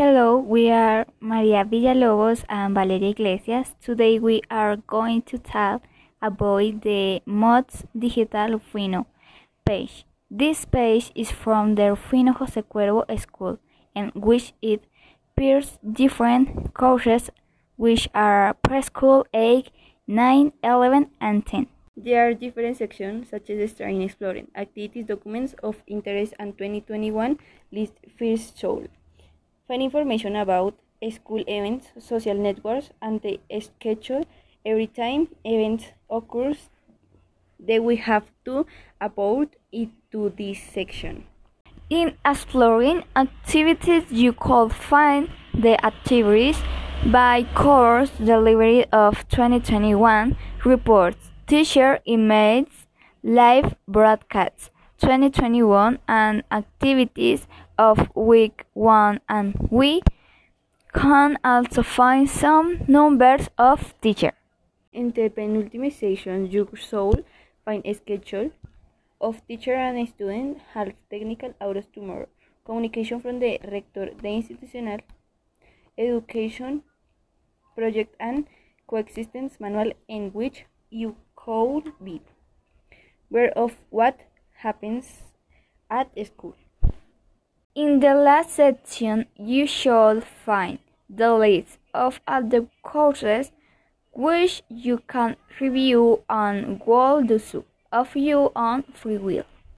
Hello, we are Maria Villalobos and Valeria Iglesias. Today we are going to talk about the Mods Digital Rufino page. This page is from the Rufino Jose Cuervo School, in which it appears different courses which are preschool 8, 9, 11, and 10. There are different sections such as Starting Exploring, Activities, Documents of Interest, and 2021 List First Soul. Find information about school events, social networks, and the schedule every time events occurs. Then we have to upload it to this section. In exploring activities, you could find the activities by course delivery of 2021 reports, teacher emails, live broadcasts, 2021 and activities of week 1 and we can also find some numbers of teachers. In the penultimate section, you should find a schedule of teacher and student health technical hours tomorrow. Communication from the rector, the institutional education project and coexistence manual in which you could be Where of what happens at school. In the last section, you shall find the list of other courses which you can review and will do so of your own free will.